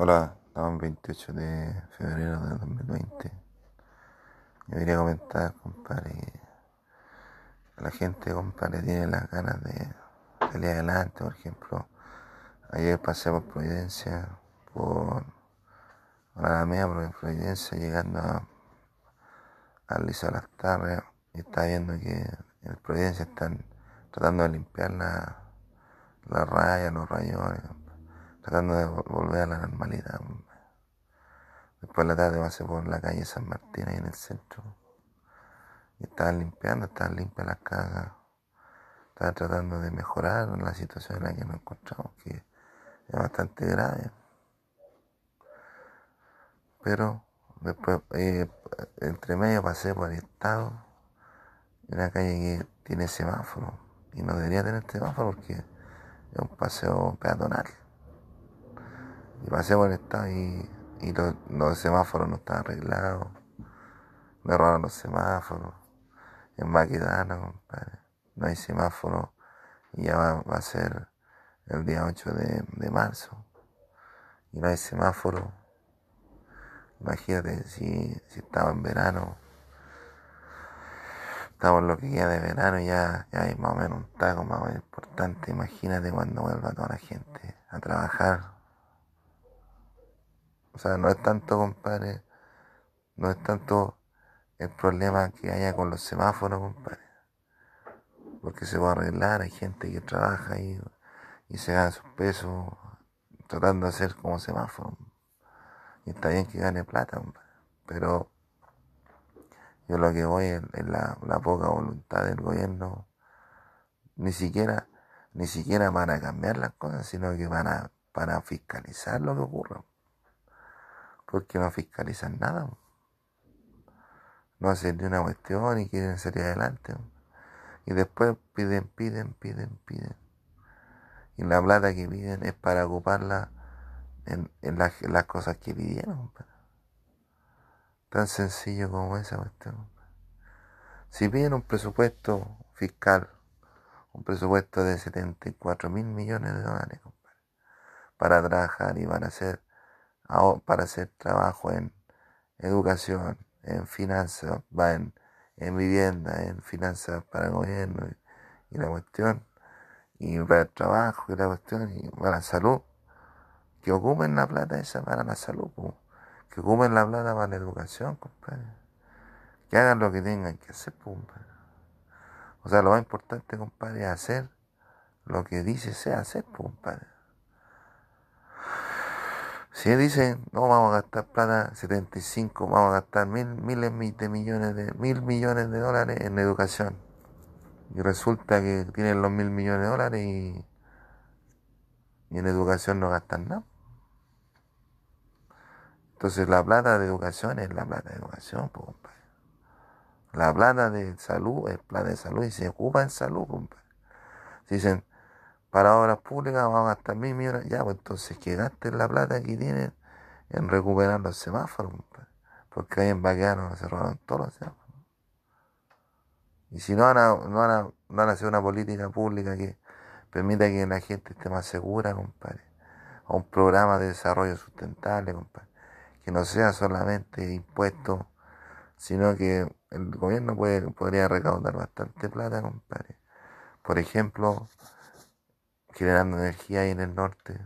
Hola, estamos el 28 de febrero de 2020. Yo quería comentar, compadre, que la gente, compadre, tiene las ganas de salir adelante. Por ejemplo, ayer pasé por Providencia, por la media por Providencia, llegando a, al Liceo Las Tarres, y estaba viendo que en Providencia están tratando de limpiar la, la raya, los rayones tratando de volver a la normalidad. Después de la tarde pasé por la calle San Martín ahí en el centro. Y estaban limpiando, estaban limpias las casas. Estaban tratando de mejorar la situación en la que nos encontramos, que es bastante grave. Pero después, eh, entre medio pasé por el estado, una calle que tiene semáforo. Y no debería tener semáforo porque es un paseo peatonal. Y pasé por el estado y, los, semáforos no estaban arreglados. Me robaron los semáforos. En Maquedana, compadre. No hay semáforo. Y ya va, a ser el día 8 de, marzo. Y no hay semáforo. Imagínate si, si estaba en verano. Estamos lo que queda de verano ya, ya hay más o menos un taco más importante. Imagínate cuando vuelva toda la gente a trabajar o sea, no es tanto, compadre, no es tanto el problema que haya con los semáforos, compadre. Porque se va a arreglar, hay gente que trabaja ahí y se gana sus pesos tratando de hacer como semáforo. Y está bien que gane plata, compadre. Pero yo lo que voy es, la, la, poca voluntad del gobierno, ni siquiera, ni siquiera para cambiar las cosas, sino que para, para fiscalizar lo que ocurra porque no fiscalizan nada. No hacen ni una cuestión y quieren salir adelante. Y después piden, piden, piden, piden. Y la plata que piden es para ocuparla en, las, cosas que pidieron. Tan sencillo como esa cuestión. Si piden un presupuesto fiscal, un presupuesto de 74 mil millones de dólares, para trabajar y van a hacer para hacer trabajo en educación, en finanzas, va en, vivienda, en finanzas para el gobierno y, la cuestión, y para el trabajo y la cuestión, y para la salud, que ocupen la plata esa para la salud, que ocupen la plata para la educación, compadre. Que hagan lo que tengan que hacer, compadre. O sea, lo más importante, compadre, es hacer lo que dice sea hacer, compadre. Si dicen, no vamos a gastar plata, 75, vamos a gastar mil, miles de millones de, mil millones de dólares en educación. Y resulta que tienen los mil millones de dólares y, en educación no gastan nada. Entonces la plata de educación es la plata de educación. La plata de salud es plata de salud y se ocupa en salud, compadre. Dicen, para obras públicas vamos a gastar mil millones. Ya, pues entonces que gasten la plata que tienen en recuperar los semáforos, porque ahí en Baqueano se robaron todos los semáforos. Y si no van, a, no, van a, no van a hacer una política pública que permita que la gente esté más segura, compadre, o un programa de desarrollo sustentable, compadre, que no sea solamente impuesto, sino que el gobierno puede, podría recaudar bastante plata, compadre. Por ejemplo, generando energía ahí en el norte,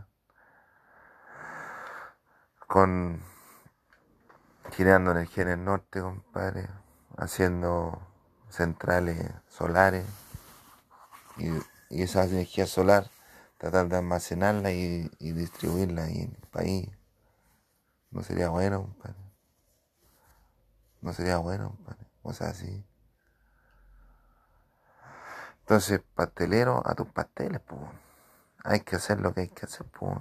con generando energía en el norte, compadre, haciendo centrales solares y, esa energía solar tratar de almacenarla y, distribuirla ahí en el país. No sería bueno, compadre. No sería bueno, compadre. sea así. Entonces, pastelero a tus pasteles, pues hay que hacer lo que hay que hacer. Pues.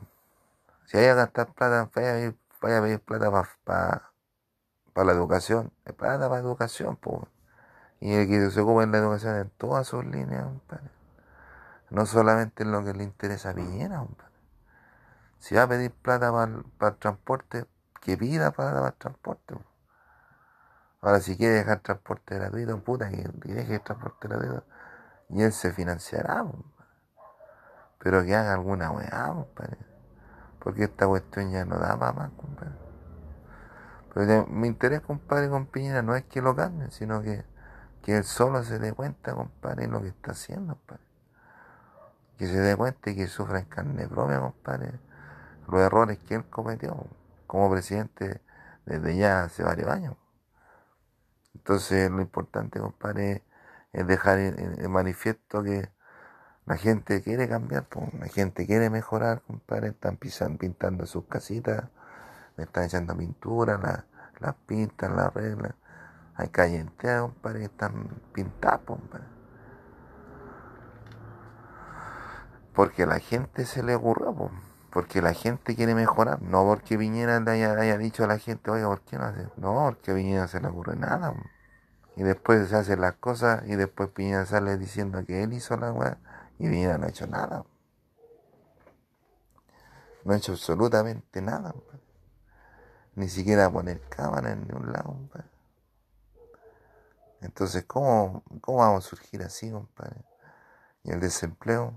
Si hay que gastar plata, vaya a pedir, plata para pa, la educación. Es plata para educación. Pues. Y el que se ocupe en la educación en todas sus líneas. No solamente en lo que le interesa a Piñera. Si va a pedir plata para, el transporte, que pida plata para el transporte. Ahora, si quiere dejar transporte gratuito, puta, que deje el transporte gratuito. Y él se financiará pero que haga alguna weá, Porque esta cuestión ya no da para más, compadre. Pero mi interés, compadre, con Piñera no es que lo cambien, sino que, que él solo se dé cuenta, compadre, lo que está haciendo, compadre. Que se dé cuenta y que sufra en carne propia, compadre, los errores que él cometió como presidente desde ya hace varios años. Entonces, lo importante, compadre, es dejar en, manifiesto que la gente quiere cambiar, la gente quiere mejorar, compadre, están pintando sus casitas le están echando pintura, las pintan, las arreglan. Hay calles enteras, compadre, que están pintadas, compadre. Porque la gente se le ocurrió, porque la gente quiere mejorar, no porque Viñera le haya, dicho a la gente, oiga, ¿por qué no hace? No, porque Viñera se le ocurre nada. Y después se hacen las cosas y después Piñera sale diciendo que él hizo la weá y Viñera no ha hecho nada. No ha hecho absolutamente nada. Ni siquiera poner cámara en ningún lado. Entonces, ¿cómo, ¿cómo vamos a surgir así, compadre? ¿Y el desempleo?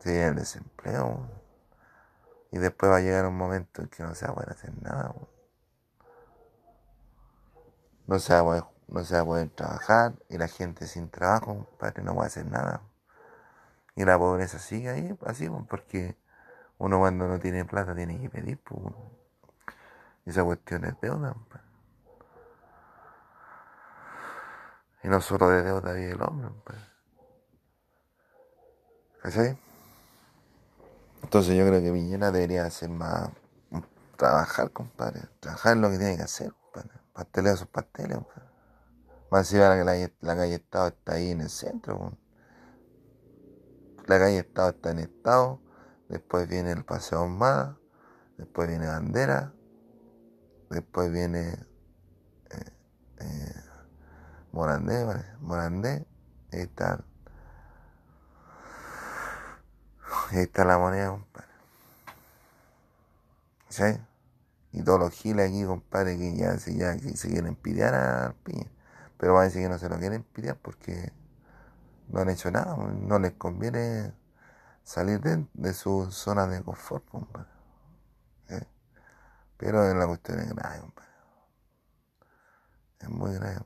Sí, el desempleo. Y después va a llegar un momento en que no se va a poder hacer nada. No se, va a poder, no se va a poder trabajar y la gente sin trabajo, compadre, no va a hacer nada. Y la pobreza sigue ahí, así, porque uno cuando no tiene plata tiene que pedir, pues. Esa cuestión es deuda, pues. Y no solo de deuda vive el hombre, pues. ¿Cachai? Entonces yo creo que Viñera debería hacer más, trabajar, compadre. Trabajar en lo que tiene que hacer, compadre. Pasteleo sus pasteles, compadre. Más si la, la, la calle Estado está ahí en el centro. La calle Estado está en Estado después viene el Paseo Ahumada, después viene Bandera, después viene eh, eh, Morandé, Morandé, ahí está, ahí está la moneda, compadre. ¿Sí? Y todos los giles aquí, compadre, que ya, ya que se quieren pidear al piña. Pero va a decir que no se lo quieren pidear porque no han hecho nada, no les conviene salir de, su zona de confort, compadre. ¿Eh? Pero la cuestión es grave, compadre. Es muy grave,